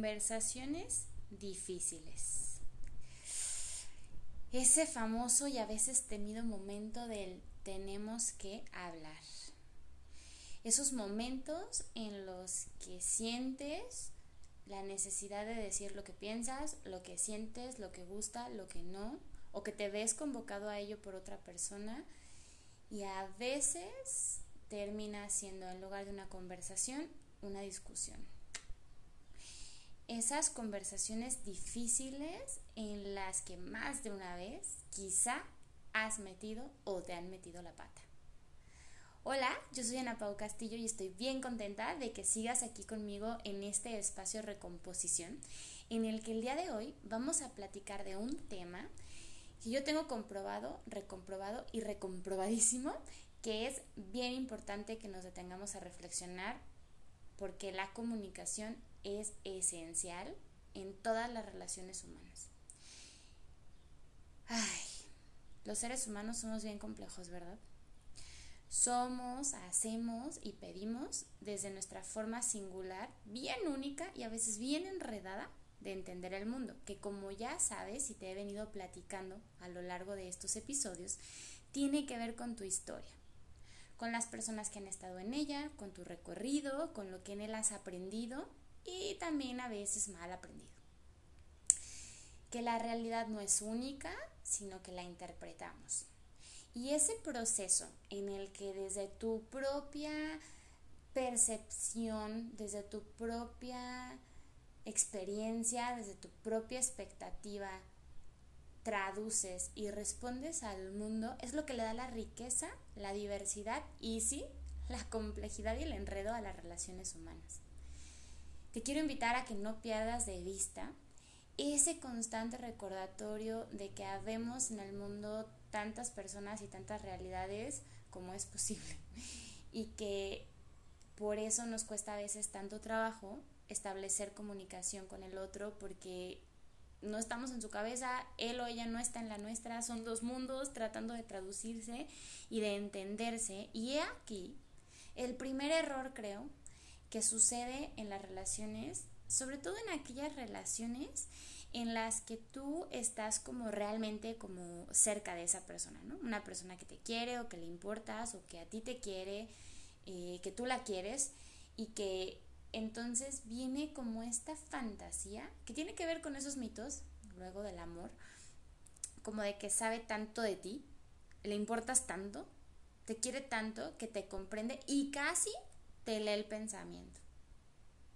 Conversaciones difíciles. Ese famoso y a veces temido momento del tenemos que hablar. Esos momentos en los que sientes la necesidad de decir lo que piensas, lo que sientes, lo que gusta, lo que no, o que te ves convocado a ello por otra persona y a veces termina siendo en lugar de una conversación una discusión. Esas conversaciones difíciles en las que más de una vez quizá has metido o te han metido la pata. Hola, yo soy Ana Pau Castillo y estoy bien contenta de que sigas aquí conmigo en este espacio recomposición en el que el día de hoy vamos a platicar de un tema que yo tengo comprobado, recomprobado y recomprobadísimo que es bien importante que nos detengamos a reflexionar porque la comunicación es esencial en todas las relaciones humanas. Ay, los seres humanos somos bien complejos, ¿verdad? Somos, hacemos y pedimos desde nuestra forma singular, bien única y a veces bien enredada de entender el mundo, que como ya sabes y te he venido platicando a lo largo de estos episodios, tiene que ver con tu historia con las personas que han estado en ella, con tu recorrido, con lo que en él has aprendido y también a veces mal aprendido. Que la realidad no es única, sino que la interpretamos. Y ese proceso en el que desde tu propia percepción, desde tu propia experiencia, desde tu propia expectativa, traduces y respondes al mundo es lo que le da la riqueza, la diversidad y sí, la complejidad y el enredo a las relaciones humanas. Te quiero invitar a que no pierdas de vista ese constante recordatorio de que habemos en el mundo tantas personas y tantas realidades como es posible y que por eso nos cuesta a veces tanto trabajo establecer comunicación con el otro porque no estamos en su cabeza, él o ella no está en la nuestra, son dos mundos tratando de traducirse y de entenderse. Y he aquí el primer error, creo, que sucede en las relaciones, sobre todo en aquellas relaciones en las que tú estás como realmente como cerca de esa persona, ¿no? Una persona que te quiere o que le importas o que a ti te quiere, eh, que tú la quieres y que entonces viene como esta fantasía que tiene que ver con esos mitos, luego del amor, como de que sabe tanto de ti, le importas tanto, te quiere tanto que te comprende y casi te lee el pensamiento.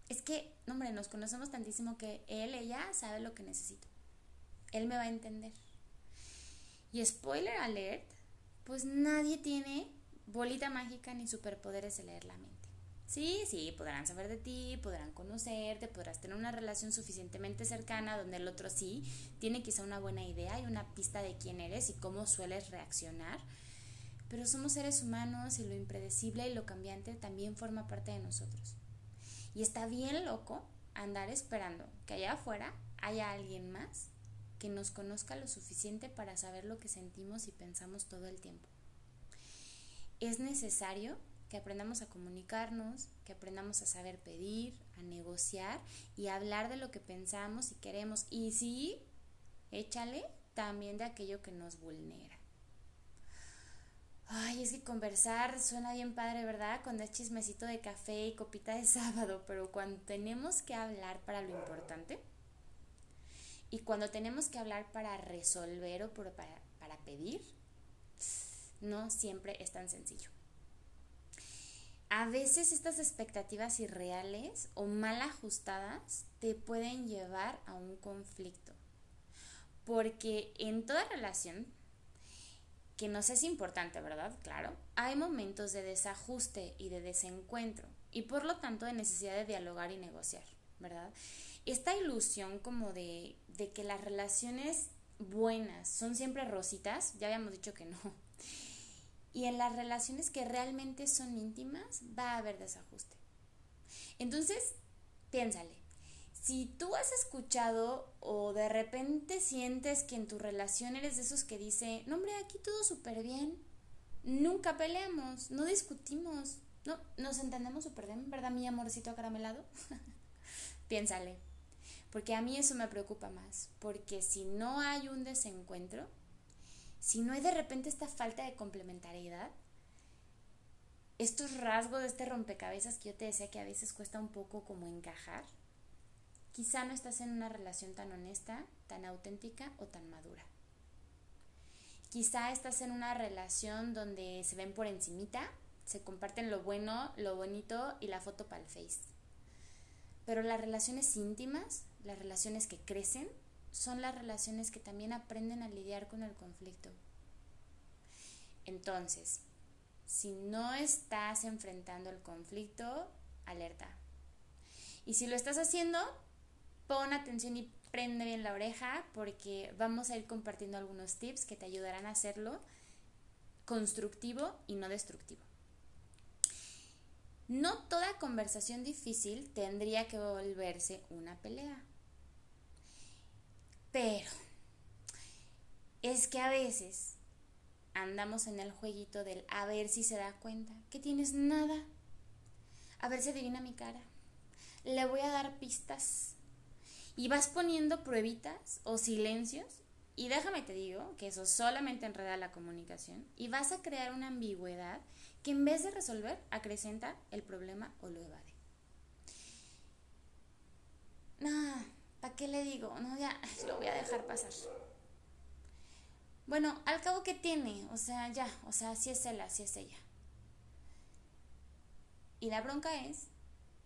Es que, hombre, nos conocemos tantísimo que él, ella sabe lo que necesito. Él me va a entender. Y spoiler alert, pues nadie tiene bolita mágica ni superpoderes de leer la mente. Sí, sí, podrán saber de ti, podrán conocerte, podrás tener una relación suficientemente cercana donde el otro sí tiene quizá una buena idea y una pista de quién eres y cómo sueles reaccionar. Pero somos seres humanos y lo impredecible y lo cambiante también forma parte de nosotros. Y está bien loco andar esperando que allá afuera haya alguien más que nos conozca lo suficiente para saber lo que sentimos y pensamos todo el tiempo. Es necesario que aprendamos a comunicarnos, que aprendamos a saber pedir, a negociar y a hablar de lo que pensamos y queremos. Y sí, échale también de aquello que nos vulnera. Ay, es que conversar suena bien padre, ¿verdad? Cuando es chismecito de café y copita de sábado, pero cuando tenemos que hablar para lo importante y cuando tenemos que hablar para resolver o para, para pedir, no siempre es tan sencillo a veces estas expectativas irreales o mal ajustadas te pueden llevar a un conflicto. Porque en toda relación, que nos es importante, ¿verdad? Claro, hay momentos de desajuste y de desencuentro y por lo tanto de necesidad de dialogar y negociar, ¿verdad? Esta ilusión como de, de que las relaciones buenas son siempre rositas, ya habíamos dicho que no, y en las relaciones que realmente son íntimas va a haber desajuste. Entonces, piénsale. Si tú has escuchado o de repente sientes que en tu relación eres de esos que dice, no hombre, aquí todo súper bien, nunca peleamos, no discutimos, no, nos entendemos súper bien, ¿verdad mi amorcito acaramelado? Piénsale. Porque a mí eso me preocupa más, porque si no hay un desencuentro, si no hay de repente esta falta de complementariedad, estos rasgos de este rompecabezas que yo te decía que a veces cuesta un poco como encajar, quizá no estás en una relación tan honesta, tan auténtica o tan madura. Quizá estás en una relación donde se ven por encimita, se comparten lo bueno, lo bonito y la foto para el face. Pero las relaciones íntimas, las relaciones que crecen, son las relaciones que también aprenden a lidiar con el conflicto. Entonces, si no estás enfrentando el conflicto, alerta. Y si lo estás haciendo, pon atención y prende bien la oreja porque vamos a ir compartiendo algunos tips que te ayudarán a hacerlo constructivo y no destructivo. No toda conversación difícil tendría que volverse una pelea. Pero es que a veces andamos en el jueguito del a ver si se da cuenta que tienes nada. A ver si adivina mi cara. Le voy a dar pistas. Y vas poniendo pruebitas o silencios. Y déjame te digo que eso solamente enreda la comunicación. Y vas a crear una ambigüedad que en vez de resolver, acrecenta el problema o lo evade. No, ¿para qué le digo? No, ya lo voy a dejar pasar. Bueno, al cabo que tiene, o sea, ya, o sea, si es él, así es ella. Y la bronca es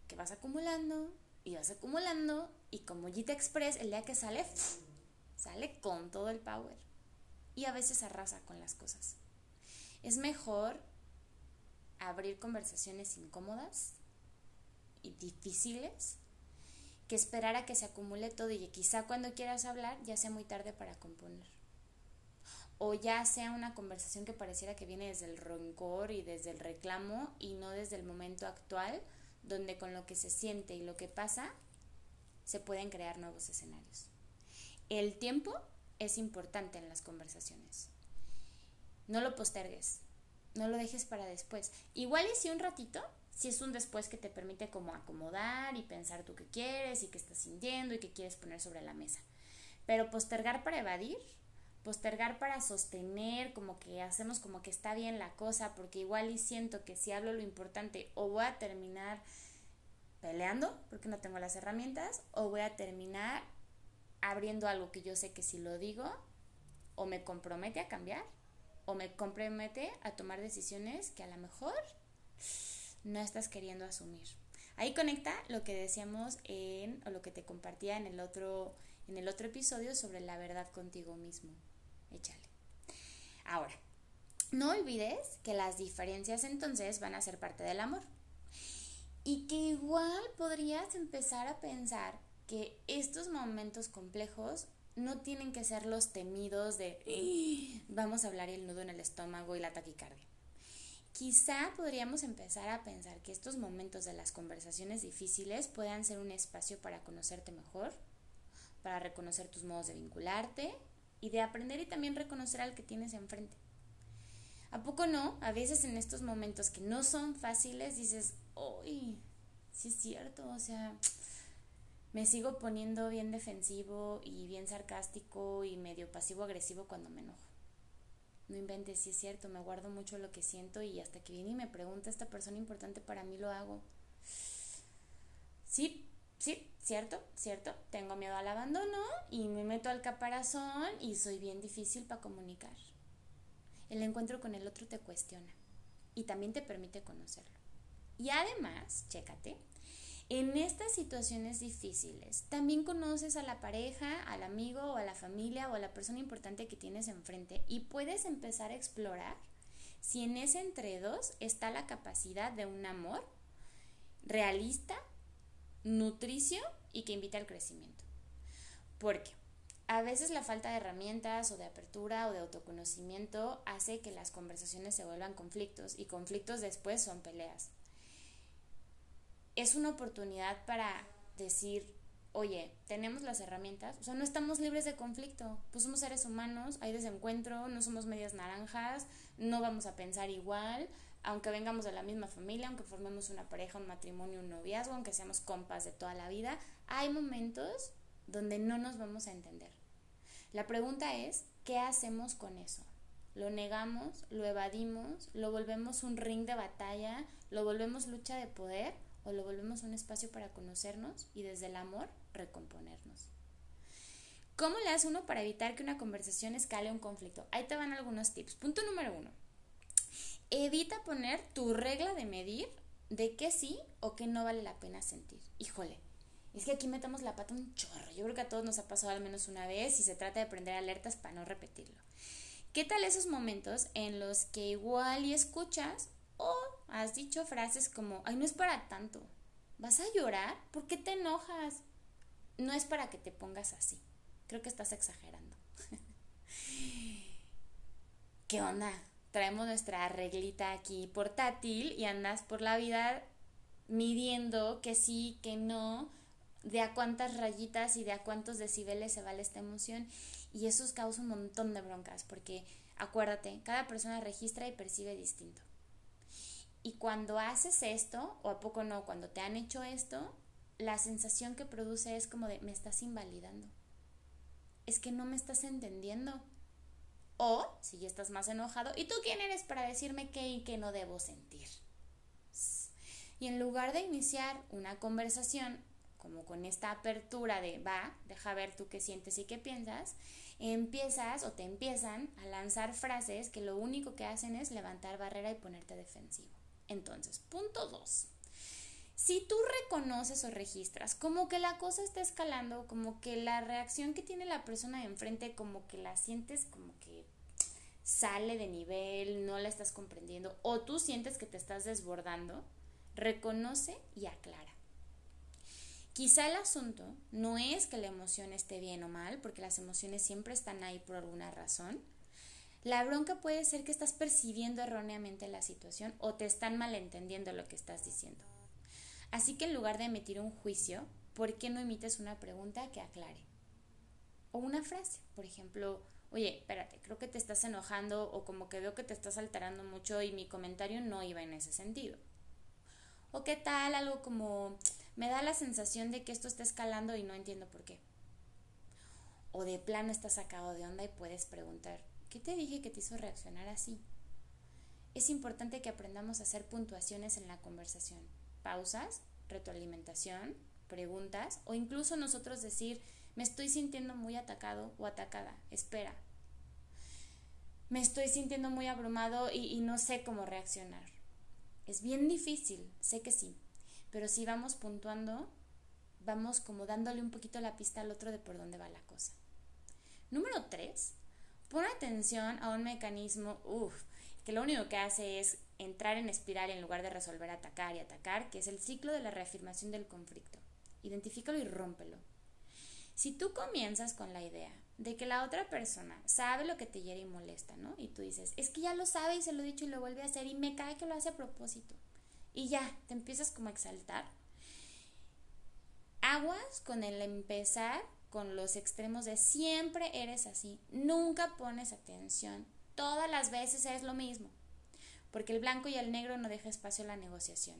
que vas acumulando y vas acumulando y como Gita Express, el día que sale, sale con todo el power. Y a veces arrasa con las cosas. Es mejor abrir conversaciones incómodas y difíciles que esperar a que se acumule todo y que quizá cuando quieras hablar ya sea muy tarde para componer o ya sea una conversación que pareciera que viene desde el rencor y desde el reclamo y no desde el momento actual, donde con lo que se siente y lo que pasa se pueden crear nuevos escenarios. El tiempo es importante en las conversaciones. No lo postergues, no lo dejes para después. Igual y si un ratito, si es un después que te permite como acomodar y pensar tú qué quieres y qué estás sintiendo y qué quieres poner sobre la mesa. Pero postergar para evadir postergar para sostener, como que hacemos como que está bien la cosa, porque igual y siento que si hablo lo importante o voy a terminar peleando porque no tengo las herramientas o voy a terminar abriendo algo que yo sé que si lo digo o me compromete a cambiar o me compromete a tomar decisiones que a lo mejor no estás queriendo asumir. Ahí conecta lo que decíamos en o lo que te compartía en el otro en el otro episodio sobre la verdad contigo mismo échale. Ahora, no olvides que las diferencias entonces van a ser parte del amor. Y que podrías empezar a pensar que estos momentos complejos no tienen que ser los temidos de ¡Ah! vamos a hablar el nudo en el estómago y la taquicardia. Quizá podríamos empezar a pensar que estos momentos de las conversaciones difíciles puedan ser un espacio para conocerte mejor, para reconocer tus modos de vincularte y de aprender y también reconocer al que tienes enfrente. ¿A poco no? A veces en estos momentos que no son fáciles dices, uy, sí es cierto, o sea, me sigo poniendo bien defensivo y bien sarcástico y medio pasivo-agresivo cuando me enojo. No inventes, sí es cierto, me guardo mucho lo que siento y hasta que viene y me pregunta esta persona importante para mí lo hago. Sí, sí, cierto, cierto, tengo miedo al abandono y me meto al caparazón y soy bien difícil para comunicar. El encuentro con el otro te cuestiona y también te permite conocerlo. Y además, chécate, en estas situaciones difíciles también conoces a la pareja, al amigo o a la familia o a la persona importante que tienes enfrente y puedes empezar a explorar si en ese entre dos está la capacidad de un amor realista nutricio y que invita al crecimiento. Porque a veces la falta de herramientas o de apertura o de autoconocimiento hace que las conversaciones se vuelvan conflictos y conflictos después son peleas. Es una oportunidad para decir, oye, tenemos las herramientas, o sea, no estamos libres de conflicto, pues somos seres humanos, hay desencuentro, no somos medias naranjas, no vamos a pensar igual, aunque vengamos de la misma familia, aunque formemos una pareja, un matrimonio, un noviazgo, aunque seamos compas de toda la vida, hay momentos donde no nos vamos a entender. La pregunta es, ¿qué hacemos con eso? ¿Lo negamos? ¿Lo evadimos? ¿Lo volvemos un ring de batalla? ¿Lo volvemos lucha de poder? ¿O lo volvemos un espacio para conocernos y desde el amor recomponernos? ¿Cómo le hace uno para evitar que una conversación escale un conflicto? Ahí te van algunos tips. Punto número uno. Evita poner tu regla de medir de qué sí o qué no vale la pena sentir. Híjole, es que aquí metemos la pata un chorro. Yo creo que a todos nos ha pasado al menos una vez y se trata de prender alertas para no repetirlo. ¿Qué tal esos momentos en los que igual y escuchas o has dicho frases como, ay, no es para tanto? ¿Vas a llorar? ¿Por qué te enojas? No es para que te pongas así. Creo que estás exagerando. ¿Qué onda? Traemos nuestra reglita aquí portátil y andas por la vida midiendo que sí, que no, de a cuántas rayitas y de a cuántos decibeles se vale esta emoción. Y eso causa un montón de broncas, porque acuérdate, cada persona registra y percibe distinto. Y cuando haces esto, o a poco no, cuando te han hecho esto, la sensación que produce es como de me estás invalidando. Es que no me estás entendiendo. O, si ya estás más enojado, ¿y tú quién eres para decirme qué y qué no debo sentir? Y en lugar de iniciar una conversación como con esta apertura de va, deja ver tú qué sientes y qué piensas, empiezas o te empiezan a lanzar frases que lo único que hacen es levantar barrera y ponerte defensivo. Entonces, punto dos. Si tú reconoces o registras como que la cosa está escalando, como que la reacción que tiene la persona de enfrente, como que la sientes como que sale de nivel, no la estás comprendiendo, o tú sientes que te estás desbordando, reconoce y aclara. Quizá el asunto no es que la emoción esté bien o mal, porque las emociones siempre están ahí por alguna razón. La bronca puede ser que estás percibiendo erróneamente la situación o te están malentendiendo lo que estás diciendo. Así que en lugar de emitir un juicio, ¿por qué no emites una pregunta que aclare? O una frase, por ejemplo, oye, espérate, creo que te estás enojando o como que veo que te estás alterando mucho y mi comentario no iba en ese sentido. O qué tal algo como, me da la sensación de que esto está escalando y no entiendo por qué. O de plano está sacado de onda y puedes preguntar, ¿qué te dije que te hizo reaccionar así? Es importante que aprendamos a hacer puntuaciones en la conversación. Pausas, retroalimentación, preguntas o incluso nosotros decir, me estoy sintiendo muy atacado o atacada, espera. Me estoy sintiendo muy abrumado y, no sé cómo reaccionar. Es bien difícil, sé que sí, pero si vamos puntuando, vamos como dándole un poquito la pista al otro de por dónde va la cosa. Número 3. Pon atención a un mecanismo, uff, que lo único que hace es entrar en espiral en lugar de resolver atacar y atacar, que es el ciclo de la reafirmación del conflicto. Identifícalo y rómpelo. Si tú comienzas con la idea de que la otra persona sabe lo que te hiere y molesta, ¿no? Y tú dices, es que ya lo sabe y se lo he dicho y lo vuelve a hacer y me cae que lo hace a propósito y ya, te empiezas como a exaltar. Aguas con el empezar con los extremos de siempre eres así, nunca pones atención, todas las veces es lo mismo, porque el blanco y el negro no deja espacio a la negociación.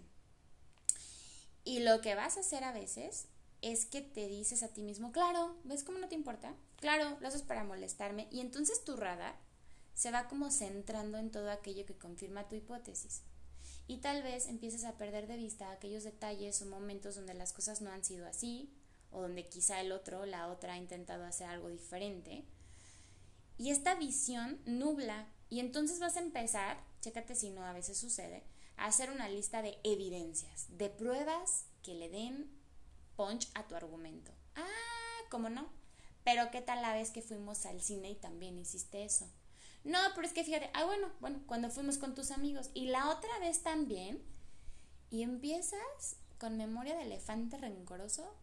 Y lo que vas a hacer a veces es que te dices a ti mismo, claro, ¿ves cómo no te importa? Claro, lo haces para molestarme y entonces tu radar se va como centrando en todo aquello que confirma tu hipótesis. Y tal vez empieces a perder de vista aquellos detalles o momentos donde las cosas no han sido así o donde quizá el otro, la otra ha intentado hacer algo diferente. Y esta visión nubla y entonces vas a empezar, chécate si no a veces sucede, a hacer una lista de evidencias, de pruebas que le den punch a tu argumento. Ah, ¿cómo no? Pero ¿qué tal la vez que fuimos al cine y también hiciste eso? No, pero es que fíjate, ah, bueno, bueno, cuando fuimos con tus amigos. Y la otra vez también. Y empiezas con memoria de elefante rencoroso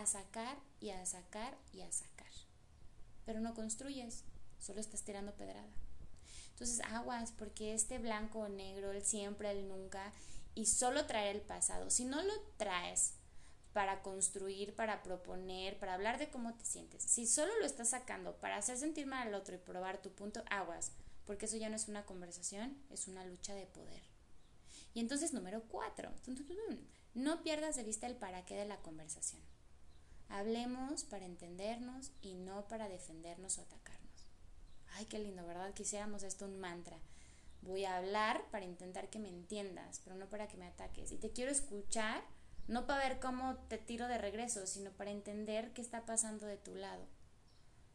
a sacar y a sacar y a sacar. Pero no construyes, solo estás tirando pedrada. Entonces aguas, porque este blanco o negro, el siempre, el nunca, y solo traer el pasado. Si no lo traes para construir, para proponer, para hablar de cómo te sientes. Si solo lo estás sacando para hacer sentir mal al otro y probar tu punto, aguas, porque eso ya no es una conversación, es una lucha de poder. Y entonces, número cuatro, no pierdas de vista el para qué de la conversación. Hablemos para entendernos y no para defendernos o atacarnos. Ay, qué lindo, ¿verdad? Quisiéramos esto un mantra. Voy a hablar para intentar que me entiendas, pero no para que me ataques. Y te quiero escuchar, no para ver cómo te tiro de regreso, sino para entender qué está pasando de tu lado.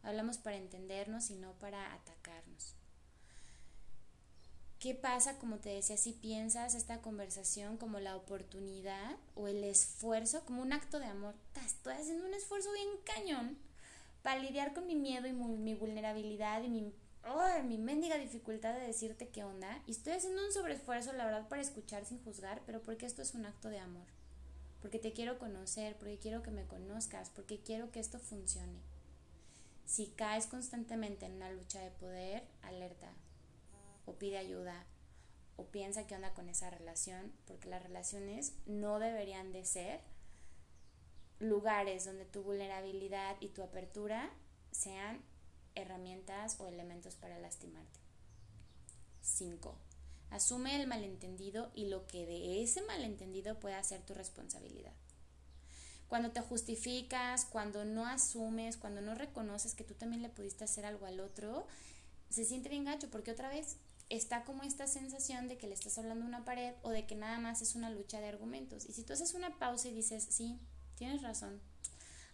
Hablamos para entendernos y no para atacarnos. ¿Qué pasa, como te decía, si piensas esta conversación como la oportunidad o el esfuerzo, como un acto de amor? Estoy haciendo un esfuerzo bien cañón para lidiar con mi miedo y mi, vulnerabilidad y mi, oh, mi mendiga dificultad de decirte qué onda. Y estoy haciendo un sobreesfuerzo, la verdad, para escuchar sin juzgar, pero porque esto es un acto de amor. Porque te quiero conocer, porque quiero que me conozcas, porque quiero que esto funcione. Si caes constantemente en una lucha de poder, alerta, pide ayuda o piensa qué onda con esa relación, porque las relaciones no deberían de ser lugares donde tu vulnerabilidad y tu apertura sean herramientas o elementos para lastimarte. 5. Asume el malentendido y lo que de ese malentendido pueda ser tu responsabilidad. Cuando te justificas, cuando no asumes, cuando no reconoces que tú también le pudiste hacer algo al otro, se siente bien gacho porque otra vez está como esta sensación de que le estás hablando a una pared o de que nada más es una lucha de argumentos. Y si tú haces una pausa y dices, sí, tienes razón,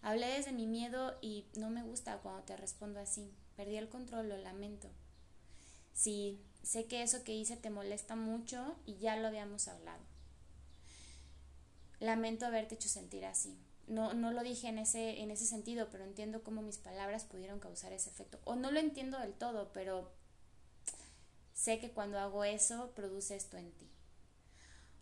hablé desde mi miedo y no me gusta cuando te respondo así, perdí el control, lo lamento. Sí, sé que eso que hice te molesta mucho y ya lo habíamos hablado. Lamento haberte hecho sentir así. No, no lo dije en ese, en ese sentido, pero entiendo cómo mis palabras pudieron causar ese efecto. O no lo entiendo del todo, pero Sé que cuando hago eso produce esto en ti.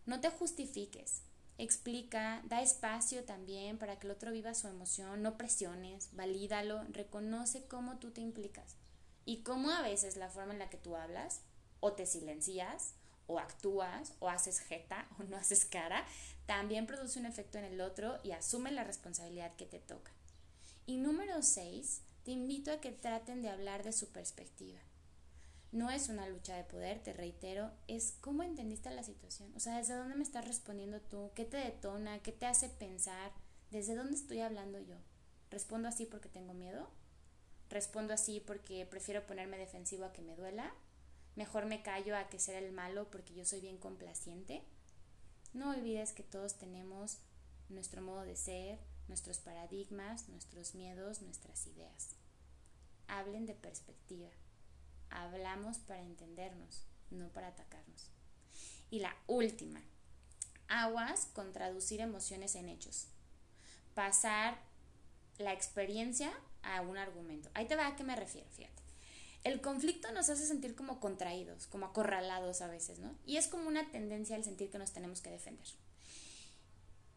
No te justifiques. Explica, da espacio también para que el otro viva su emoción, no presiones, valídalo, reconoce cómo tú te implicas y cómo a veces la forma en la que tú hablas o te silencias o actúas o haces jeta o no haces cara, también produce un efecto en el otro y asume la responsabilidad que te toca. Y número 6, te invito a que traten de hablar de su perspectiva. No es una lucha de poder, te reitero, es cómo entendiste la situación. O sea, ¿desde dónde me estás respondiendo tú? ¿Qué te detona? ¿Qué te hace pensar? ¿Desde dónde estoy hablando yo? ¿Respondo así porque tengo miedo? ¿Respondo así porque prefiero ponerme defensivo a que me duela? ¿Mejor me callo a que ser el malo porque yo soy bien complaciente? No olvides que todos tenemos nuestro modo de ser, nuestros paradigmas, nuestros miedos, nuestras ideas. Hablen de perspectiva. Hablamos para entendernos, no para atacarnos. Y la última, aguas con traducir emociones en hechos. Pasar la experiencia a un argumento. Ahí te va a qué me refiero, fíjate. El conflicto nos hace sentir como contraídos, como acorralados a veces, ¿no? Y es como una tendencia al sentir que nos tenemos que defender.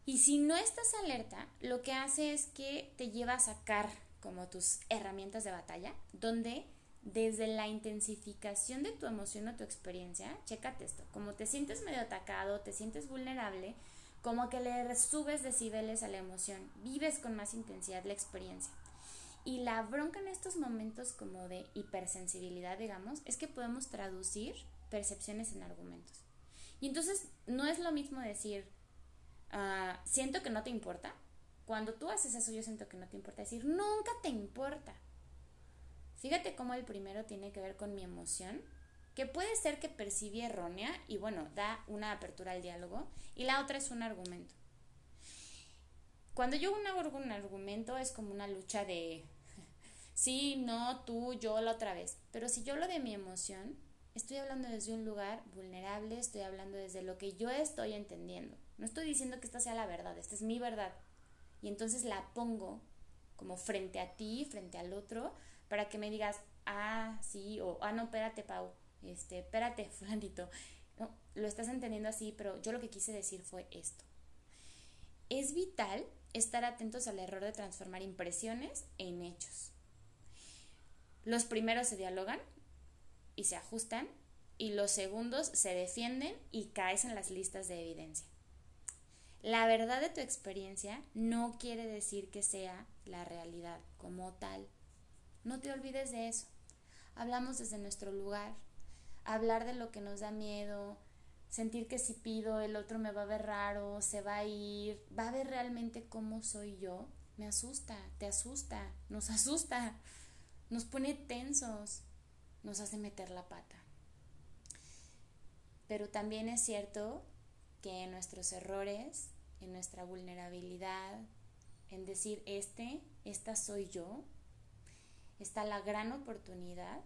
Y si no estás alerta, lo que hace es que te lleva a sacar como tus herramientas de batalla, donde desde la intensificación de tu emoción o tu experiencia, chécate esto, como te sientes medio atacado, te sientes vulnerable, como que le subes decibeles a la emoción, vives con más intensidad la experiencia. Y la bronca en estos momentos como de hipersensibilidad, digamos, es que podemos traducir percepciones en argumentos. Y entonces no es lo mismo decir, ah, siento que no te importa. Cuando tú haces eso, yo siento que no te importa. Decir, nunca te importa. Fíjate cómo el primero tiene que ver con mi emoción, que puede ser que percibí errónea y bueno, da una apertura al diálogo, y la otra es un argumento. Cuando yo hago un argumento es como una lucha de sí, no, tú, yo la otra vez. Pero si yo lo de mi emoción, estoy hablando desde un lugar vulnerable, estoy hablando desde lo que yo estoy entendiendo. No estoy diciendo que esta sea la verdad, esta es mi verdad. Y entonces la pongo como frente a ti, frente al otro, para que me digas, ah, sí, o ah, no, espérate, Pau, este, espérate, fulanito. No, lo estás entendiendo así, pero yo lo que quise decir fue esto. Es vital estar atentos al error de transformar impresiones en hechos. Los primeros se dialogan y se ajustan y los segundos se defienden y caes en las listas de evidencia. La verdad de tu experiencia no quiere decir que sea la realidad como tal. No te olvides de eso. Hablamos desde nuestro lugar. Hablar de lo que nos da miedo, sentir que si pido el otro me va a ver raro, se va a ir, va a ver realmente cómo soy yo, me asusta, te asusta, nos asusta, nos pone tensos, nos hace meter la pata. Pero también es cierto que en nuestros errores, en nuestra vulnerabilidad, en decir este, esta soy yo, está la gran oportunidad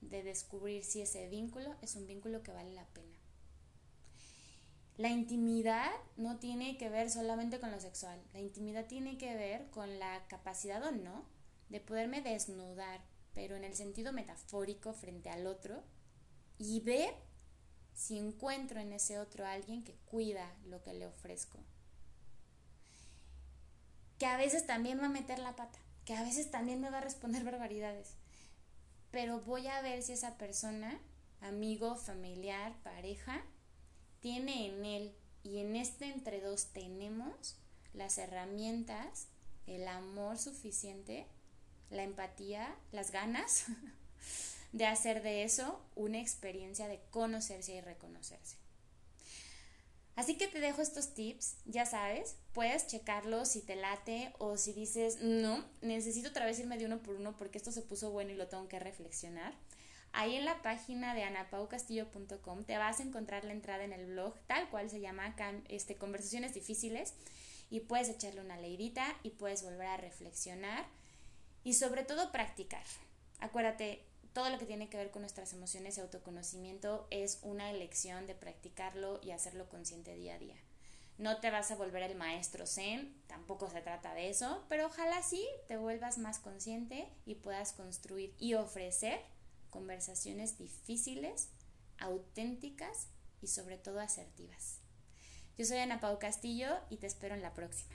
de descubrir si ese vínculo es un vínculo que vale la pena. La intimidad no tiene que ver solamente con lo sexual, la intimidad tiene que ver con la capacidad o no de poderme desnudar, pero en el sentido metafórico frente al otro y ver si encuentro en ese otro alguien que cuida lo que le ofrezco. Que a veces también va a meter la pata, que a veces también me va a responder barbaridades, pero voy a ver si esa persona, amigo, familiar, pareja, tiene en él y en este entre dos tenemos las herramientas, el amor suficiente, la empatía, las ganas de hacer de eso una experiencia de conocerse y reconocerse. Así que te dejo estos tips, ya sabes, puedes checarlos si te late o si dices, no, necesito otra vez irme de uno por uno porque esto se puso bueno y lo tengo que reflexionar. Ahí en la página de anapaucastillo.com te vas a encontrar la entrada en el blog, tal cual se llama este, Conversaciones Difíciles, y puedes echarle una leidita y puedes volver a reflexionar y sobre todo practicar. Acuérdate, todo lo que tiene que ver con nuestras emociones y autoconocimiento es una elección de practicarlo y hacerlo consciente día a día. No te vas a volver el maestro zen, tampoco se trata de eso, pero ojalá sí te vuelvas más consciente y puedas construir y ofrecer conversaciones difíciles, auténticas y sobre todo asertivas. Yo soy Ana Pau Castillo y te espero en la próxima.